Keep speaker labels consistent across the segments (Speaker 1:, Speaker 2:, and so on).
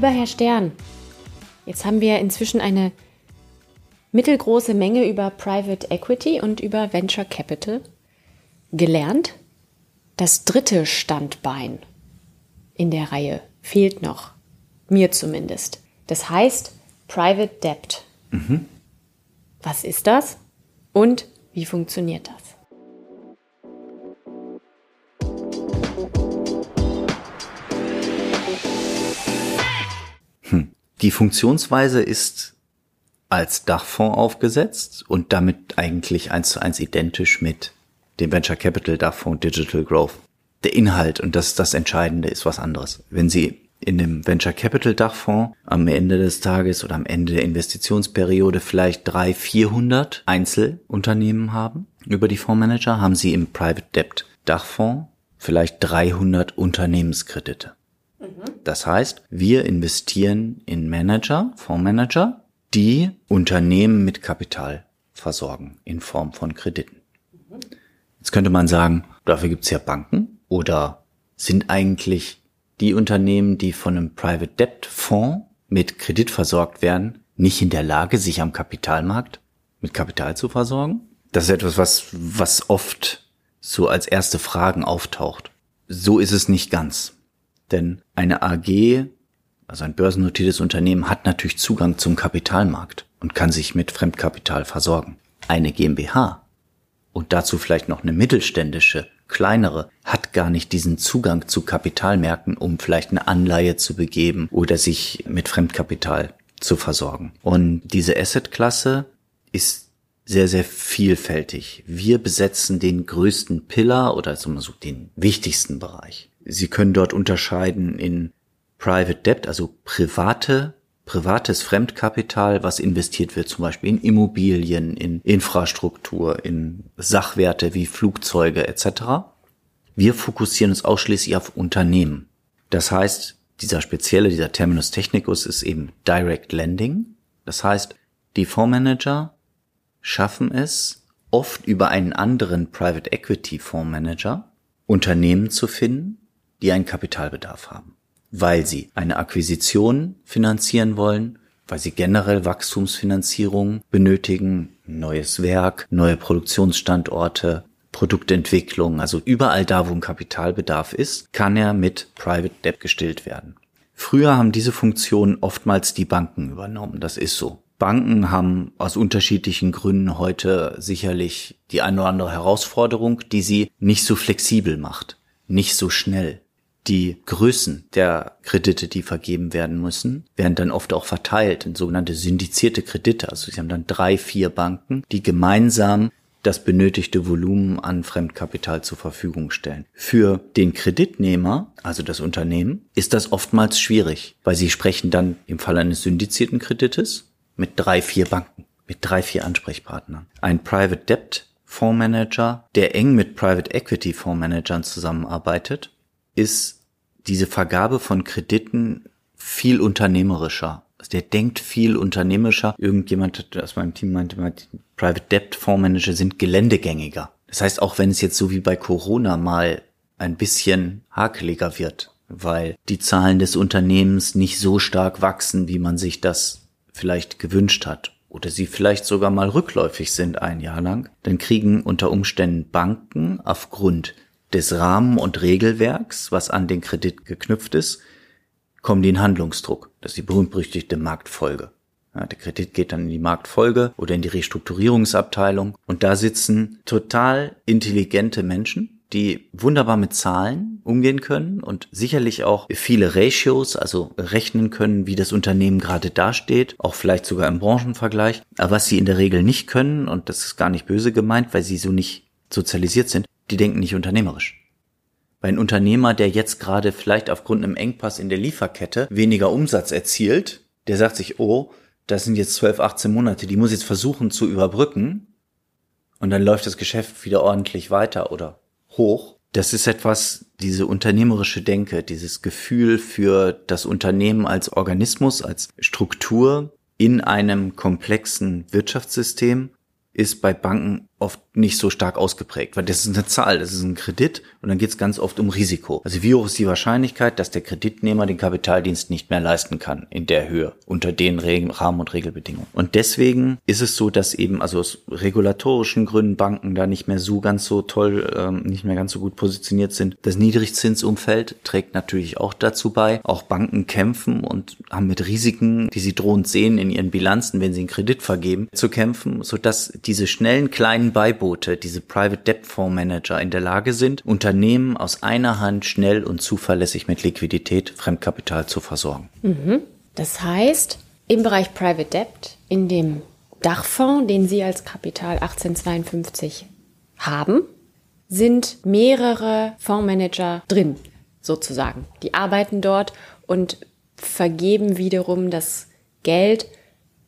Speaker 1: Lieber Herr Stern, jetzt haben wir inzwischen eine mittelgroße Menge über Private Equity und über Venture Capital gelernt. Das dritte Standbein in der Reihe fehlt noch. Mir zumindest. Das heißt Private Debt. Mhm. Was ist das und wie funktioniert das?
Speaker 2: Die Funktionsweise ist als Dachfonds aufgesetzt und damit eigentlich eins zu eins identisch mit dem Venture Capital Dachfonds Digital Growth. Der Inhalt und das das Entscheidende ist was anderes. Wenn Sie in dem Venture Capital Dachfonds am Ende des Tages oder am Ende der Investitionsperiode vielleicht drei, vierhundert Einzelunternehmen haben über die Fondsmanager, haben Sie im Private Debt Dachfonds vielleicht 300 Unternehmenskredite. Mhm. Das heißt, wir investieren in Manager, Fondsmanager, die Unternehmen mit Kapital versorgen in Form von Krediten. Jetzt könnte man sagen, dafür gibt es ja Banken oder sind eigentlich die Unternehmen, die von einem Private Debt Fonds mit Kredit versorgt werden, nicht in der Lage, sich am Kapitalmarkt mit Kapital zu versorgen? Das ist etwas, was, was oft so als erste Fragen auftaucht. So ist es nicht ganz. Denn eine AG also ein börsennotiertes Unternehmen hat natürlich Zugang zum Kapitalmarkt und kann sich mit Fremdkapital versorgen. Eine GmbH und dazu vielleicht noch eine mittelständische, kleinere, hat gar nicht diesen Zugang zu Kapitalmärkten, um vielleicht eine Anleihe zu begeben oder sich mit Fremdkapital zu versorgen. Und diese Assetklasse ist sehr, sehr vielfältig. Wir besetzen den größten Pillar oder so den wichtigsten Bereich. Sie können dort unterscheiden in Private Debt, also private privates Fremdkapital, was investiert wird, zum Beispiel in Immobilien, in Infrastruktur, in Sachwerte wie Flugzeuge etc. Wir fokussieren uns ausschließlich auf Unternehmen. Das heißt, dieser spezielle, dieser Terminus technicus ist eben Direct Lending. Das heißt, die Fondsmanager schaffen es, oft über einen anderen Private Equity Fondsmanager Unternehmen zu finden, die einen Kapitalbedarf haben weil sie eine Akquisition finanzieren wollen, weil sie generell Wachstumsfinanzierung benötigen, neues Werk, neue Produktionsstandorte, Produktentwicklung, also überall da, wo ein Kapitalbedarf ist, kann er mit Private Debt gestillt werden. Früher haben diese Funktionen oftmals die Banken übernommen, das ist so. Banken haben aus unterschiedlichen Gründen heute sicherlich die eine oder andere Herausforderung, die sie nicht so flexibel macht, nicht so schnell die Größen der Kredite, die vergeben werden müssen, werden dann oft auch verteilt in sogenannte syndizierte Kredite. Also sie haben dann drei, vier Banken, die gemeinsam das benötigte Volumen an Fremdkapital zur Verfügung stellen. Für den Kreditnehmer, also das Unternehmen, ist das oftmals schwierig, weil sie sprechen dann im Fall eines syndizierten Kredites mit drei, vier Banken, mit drei, vier Ansprechpartnern. Ein Private Debt Fondsmanager, der eng mit Private Equity Fondsmanagern zusammenarbeitet, ist diese Vergabe von Krediten viel unternehmerischer. Also der denkt viel unternehmerischer. Irgendjemand aus meinem Team meinte Private Debt Fondsmanager sind geländegängiger. Das heißt, auch wenn es jetzt so wie bei Corona mal ein bisschen hakeliger wird, weil die Zahlen des Unternehmens nicht so stark wachsen, wie man sich das vielleicht gewünscht hat oder sie vielleicht sogar mal rückläufig sind ein Jahr lang, dann kriegen unter Umständen Banken aufgrund des Rahmen- und Regelwerks, was an den Kredit geknüpft ist, kommen die in Handlungsdruck. Das ist die berühmt-berüchtigte Marktfolge. Ja, der Kredit geht dann in die Marktfolge oder in die Restrukturierungsabteilung und da sitzen total intelligente Menschen, die wunderbar mit Zahlen umgehen können und sicherlich auch viele Ratios, also rechnen können, wie das Unternehmen gerade dasteht, auch vielleicht sogar im Branchenvergleich. Aber was sie in der Regel nicht können, und das ist gar nicht böse gemeint, weil sie so nicht sozialisiert sind, die denken nicht unternehmerisch. Weil ein Unternehmer, der jetzt gerade vielleicht aufgrund einem Engpass in der Lieferkette weniger Umsatz erzielt, der sagt sich, oh, das sind jetzt 12, 18 Monate, die muss jetzt versuchen zu überbrücken und dann läuft das Geschäft wieder ordentlich weiter oder hoch. Das ist etwas, diese unternehmerische Denke, dieses Gefühl für das Unternehmen als Organismus, als Struktur in einem komplexen Wirtschaftssystem ist bei Banken oft nicht so stark ausgeprägt, weil das ist eine Zahl, das ist ein Kredit und dann geht es ganz oft um Risiko. Also wie hoch ist die Wahrscheinlichkeit, dass der Kreditnehmer den Kapitaldienst nicht mehr leisten kann in der Höhe unter den Rahmen- und Regelbedingungen. Und deswegen ist es so, dass eben also aus regulatorischen Gründen Banken da nicht mehr so ganz so toll, ähm, nicht mehr ganz so gut positioniert sind. Das Niedrigzinsumfeld trägt natürlich auch dazu bei. Auch Banken kämpfen und haben mit Risiken, die sie drohend sehen in ihren Bilanzen, wenn sie einen Kredit vergeben, zu kämpfen, sodass diese schnellen kleinen Beibote, diese Private Debt Fonds Manager in der Lage sind, Unternehmen aus einer Hand schnell und zuverlässig mit Liquidität, Fremdkapital zu versorgen.
Speaker 1: Mhm. Das heißt, im Bereich Private Debt, in dem Dachfonds, den Sie als Kapital 1852 haben, sind mehrere Fondsmanager drin, sozusagen. Die arbeiten dort und vergeben wiederum das Geld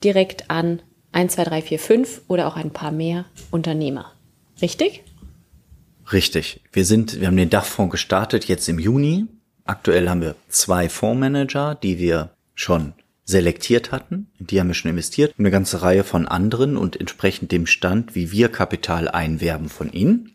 Speaker 1: direkt an 1, 2, 3, 4, 5 oder auch ein paar mehr Unternehmer. Richtig?
Speaker 2: Richtig. Wir sind, wir haben den Dachfonds gestartet jetzt im Juni. Aktuell haben wir zwei Fondsmanager, die wir schon selektiert hatten. Die haben wir schon investiert. Eine ganze Reihe von anderen und entsprechend dem Stand, wie wir Kapital einwerben von ihnen,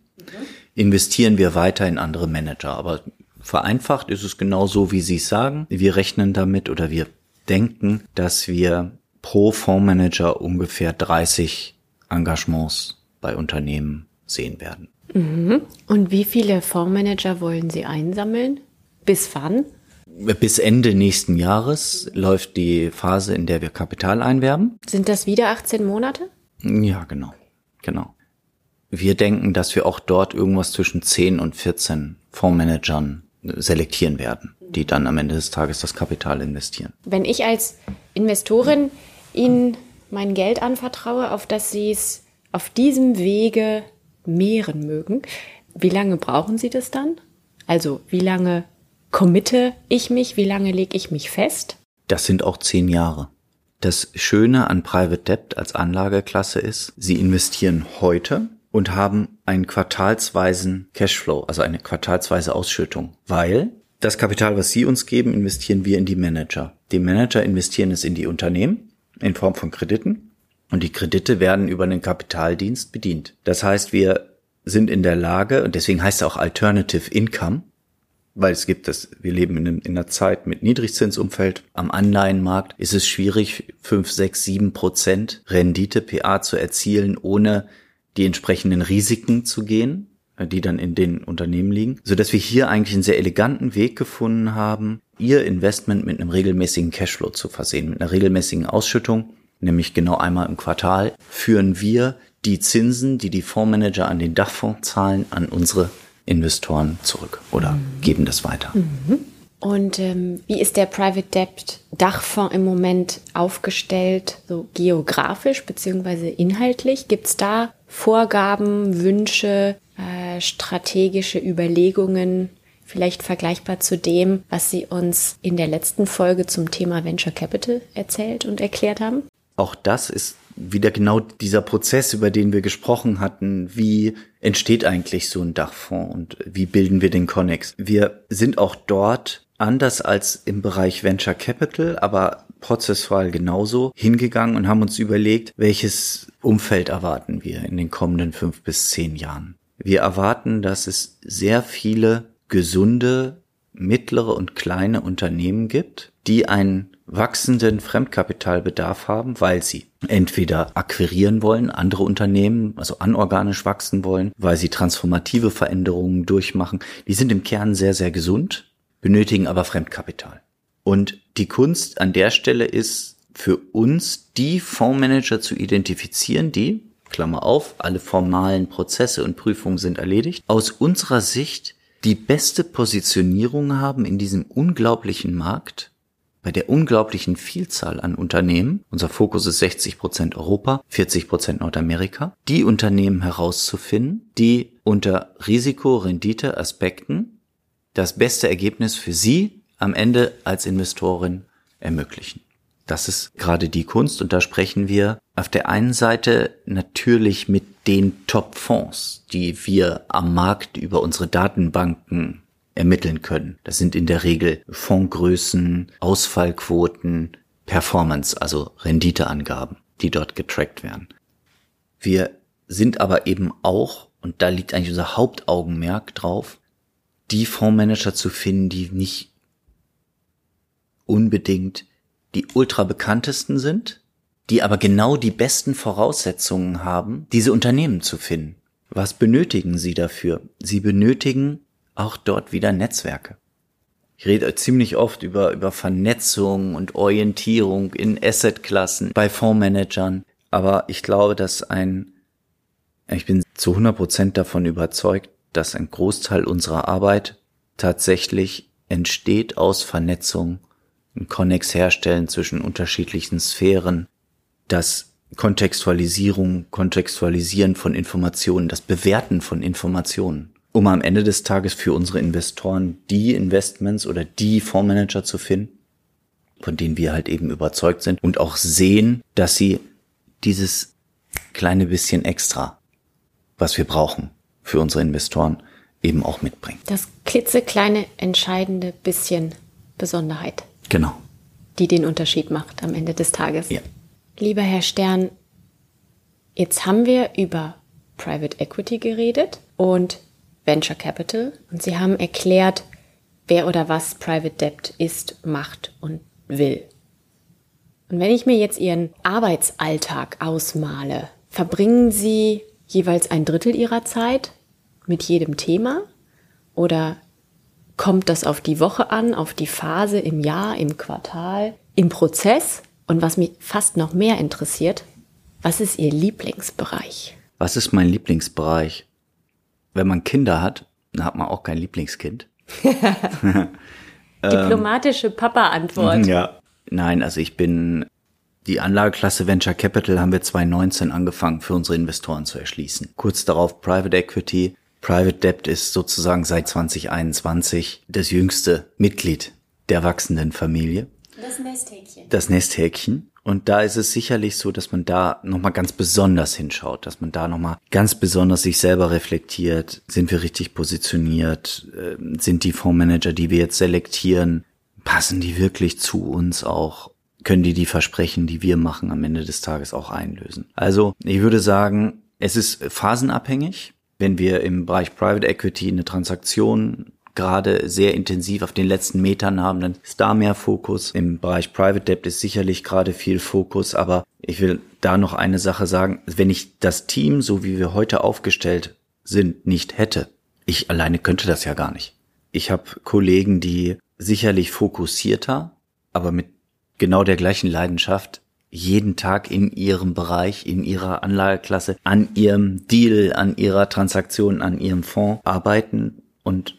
Speaker 2: investieren wir weiter in andere Manager. Aber vereinfacht ist es genau so, wie Sie es sagen. Wir rechnen damit oder wir denken, dass wir pro Fondsmanager ungefähr 30 Engagements bei Unternehmen sehen werden.
Speaker 1: Mhm. Und wie viele Fondsmanager wollen Sie einsammeln? Bis wann?
Speaker 2: Bis Ende nächsten Jahres läuft die Phase, in der wir Kapital einwerben.
Speaker 1: Sind das wieder 18 Monate?
Speaker 2: Ja, genau. Genau. Wir denken, dass wir auch dort irgendwas zwischen 10 und 14 Fondsmanagern selektieren werden, die dann am Ende des Tages das Kapital investieren.
Speaker 1: Wenn ich als Investorin Ihnen mein Geld anvertraue, auf das Sie es auf diesem Wege mehren mögen. Wie lange brauchen Sie das dann? Also wie lange committe ich mich? Wie lange lege ich mich fest?
Speaker 2: Das sind auch zehn Jahre. Das Schöne an Private Debt als Anlageklasse ist, Sie investieren heute und haben einen quartalsweisen Cashflow, also eine quartalsweise Ausschüttung, weil das Kapital, was Sie uns geben, investieren wir in die Manager. Die Manager investieren es in die Unternehmen in Form von Krediten und die Kredite werden über einen Kapitaldienst bedient. Das heißt, wir sind in der Lage, und deswegen heißt es auch Alternative Income, weil es gibt das, wir leben in, einer Zeit mit Niedrigzinsumfeld. Am Anleihenmarkt ist es schwierig, 5, 6, 7 Prozent Rendite PA zu erzielen, ohne die entsprechenden Risiken zu gehen, die dann in den Unternehmen liegen, so dass wir hier eigentlich einen sehr eleganten Weg gefunden haben, ihr Investment mit einem regelmäßigen Cashflow zu versehen, mit einer regelmäßigen Ausschüttung, nämlich genau einmal im Quartal, führen wir die Zinsen, die die Fondsmanager an den Dachfonds zahlen, an unsere Investoren zurück oder mhm. geben das weiter. Mhm.
Speaker 1: Und ähm, wie ist der Private Debt Dachfonds im Moment aufgestellt, so geografisch beziehungsweise inhaltlich? Gibt es da Vorgaben, Wünsche, äh, strategische Überlegungen, vielleicht vergleichbar zu dem, was Sie uns in der letzten Folge zum Thema Venture Capital erzählt und erklärt haben?
Speaker 2: Auch das ist wieder genau dieser Prozess, über den wir gesprochen hatten. Wie entsteht eigentlich so ein Dachfonds und wie bilden wir den Connex? Wir sind auch dort anders als im Bereich Venture Capital, aber prozessual genauso hingegangen und haben uns überlegt, welches Umfeld erwarten wir in den kommenden fünf bis zehn Jahren. Wir erwarten, dass es sehr viele gesunde mittlere und kleine Unternehmen gibt, die einen wachsenden Fremdkapitalbedarf haben, weil sie entweder akquirieren wollen, andere Unternehmen, also anorganisch wachsen wollen, weil sie transformative Veränderungen durchmachen. Die sind im Kern sehr, sehr gesund, benötigen aber Fremdkapital. Und die Kunst an der Stelle ist für uns, die Fondsmanager zu identifizieren, die, Klammer auf, alle formalen Prozesse und Prüfungen sind erledigt, aus unserer Sicht die beste Positionierung haben in diesem unglaublichen Markt, bei der unglaublichen Vielzahl an Unternehmen, unser Fokus ist 60 Prozent Europa, 40 Prozent Nordamerika, die Unternehmen herauszufinden, die unter Risiko-Rendite-Aspekten das beste Ergebnis für Sie am Ende als Investorin ermöglichen. Das ist gerade die Kunst und da sprechen wir auf der einen Seite natürlich mit den Top-Fonds, die wir am Markt über unsere Datenbanken ermitteln können. Das sind in der Regel Fondsgrößen, Ausfallquoten, Performance, also Renditeangaben, die dort getrackt werden. Wir sind aber eben auch, und da liegt eigentlich unser Hauptaugenmerk drauf, die Fondsmanager zu finden, die nicht unbedingt die ultra bekanntesten sind, die aber genau die besten Voraussetzungen haben, diese Unternehmen zu finden. Was benötigen sie dafür? Sie benötigen auch dort wieder Netzwerke. Ich rede ziemlich oft über, über Vernetzung und Orientierung in Assetklassen bei Fondsmanagern. Aber ich glaube, dass ein, ich bin zu 100 Prozent davon überzeugt, dass ein Großteil unserer Arbeit tatsächlich entsteht aus Vernetzung, ein Konnex herstellen zwischen unterschiedlichen Sphären, das Kontextualisierung, Kontextualisieren von Informationen, das Bewerten von Informationen, um am Ende des Tages für unsere Investoren die Investments oder die Fondsmanager zu finden, von denen wir halt eben überzeugt sind und auch sehen, dass sie dieses kleine bisschen extra, was wir brauchen für unsere Investoren, eben auch mitbringen.
Speaker 1: Das klitzekleine entscheidende bisschen Besonderheit.
Speaker 2: Genau.
Speaker 1: Die den Unterschied macht am Ende des Tages.
Speaker 2: Ja.
Speaker 1: Lieber Herr Stern, jetzt haben wir über Private Equity geredet und Venture Capital und Sie haben erklärt, wer oder was Private Debt ist, macht und will. Und wenn ich mir jetzt Ihren Arbeitsalltag ausmale, verbringen Sie jeweils ein Drittel Ihrer Zeit mit jedem Thema oder kommt das auf die Woche an, auf die Phase im Jahr, im Quartal, im Prozess? Und was mich fast noch mehr interessiert, was ist Ihr Lieblingsbereich?
Speaker 2: Was ist mein Lieblingsbereich? Wenn man Kinder hat, dann hat man auch kein Lieblingskind.
Speaker 1: Diplomatische Papa-Antwort.
Speaker 2: Ja. Nein, also ich bin die Anlageklasse Venture Capital haben wir 2019 angefangen für unsere Investoren zu erschließen. Kurz darauf Private Equity. Private Debt ist sozusagen seit 2021 das jüngste Mitglied der wachsenden Familie.
Speaker 1: Das Nesthäkchen.
Speaker 2: Das Nesthäkchen. Und da ist es sicherlich so, dass man da nochmal ganz besonders hinschaut, dass man da nochmal ganz besonders sich selber reflektiert. Sind wir richtig positioniert? Ähm, sind die Fondsmanager, die wir jetzt selektieren, passen die wirklich zu uns auch? Können die die Versprechen, die wir machen, am Ende des Tages auch einlösen? Also, ich würde sagen, es ist phasenabhängig. Wenn wir im Bereich Private Equity eine Transaktion gerade sehr intensiv auf den letzten Metern haben, dann ist da mehr Fokus. Im Bereich Private Debt ist sicherlich gerade viel Fokus, aber ich will da noch eine Sache sagen. Wenn ich das Team, so wie wir heute aufgestellt sind, nicht hätte, ich alleine könnte das ja gar nicht. Ich habe Kollegen, die sicherlich fokussierter, aber mit genau der gleichen Leidenschaft jeden Tag in ihrem Bereich, in ihrer Anlageklasse, an ihrem Deal, an ihrer Transaktion, an ihrem Fonds arbeiten und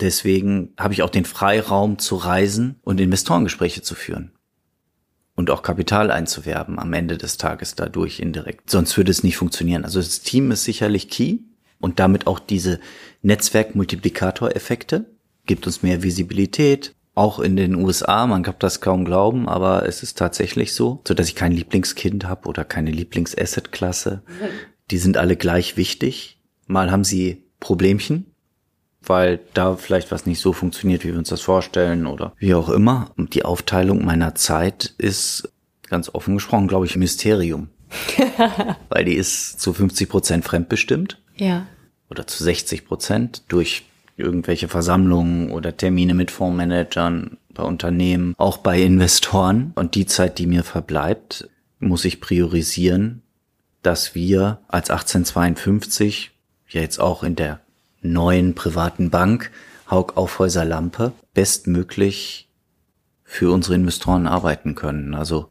Speaker 2: Deswegen habe ich auch den Freiraum zu reisen und Investorengespräche zu führen. Und auch Kapital einzuwerben am Ende des Tages dadurch indirekt. Sonst würde es nicht funktionieren. Also das Team ist sicherlich key und damit auch diese Netzwerk-Multiplikatoreffekte. Gibt uns mehr Visibilität. Auch in den USA, man kann das kaum glauben, aber es ist tatsächlich so, so dass ich kein Lieblingskind habe oder keine Lieblingsasset-Klasse. Die sind alle gleich wichtig. Mal haben sie Problemchen, weil da vielleicht was nicht so funktioniert, wie wir uns das vorstellen oder wie auch immer. Und die Aufteilung meiner Zeit ist ganz offen gesprochen, glaube ich, ein Mysterium. weil die ist zu 50 Prozent fremdbestimmt.
Speaker 1: Ja.
Speaker 2: Oder zu 60 Prozent durch irgendwelche Versammlungen oder Termine mit Fondsmanagern bei Unternehmen, auch bei Investoren. Und die Zeit, die mir verbleibt, muss ich priorisieren, dass wir als 1852 ja jetzt auch in der neuen privaten Bank Haug Aufhäuser Lampe bestmöglich für unsere Investoren arbeiten können. Also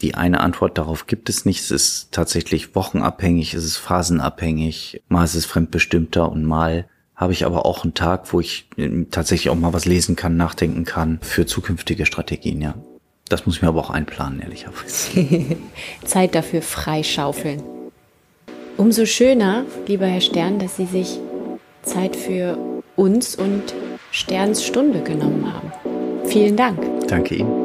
Speaker 2: die eine Antwort darauf gibt es nicht. Es ist tatsächlich wochenabhängig, es ist phasenabhängig, mal ist es fremdbestimmter und mal habe ich aber auch einen Tag, wo ich ähm, tatsächlich auch mal was lesen kann, nachdenken kann für zukünftige Strategien, ja. Das muss ich mir aber auch einplanen, ehrlicherweise.
Speaker 1: Zeit dafür freischaufeln. Umso schöner, lieber Herr Stern, dass Sie sich Zeit für uns und Sterns Stunde genommen haben. Vielen Dank.
Speaker 2: Danke Ihnen.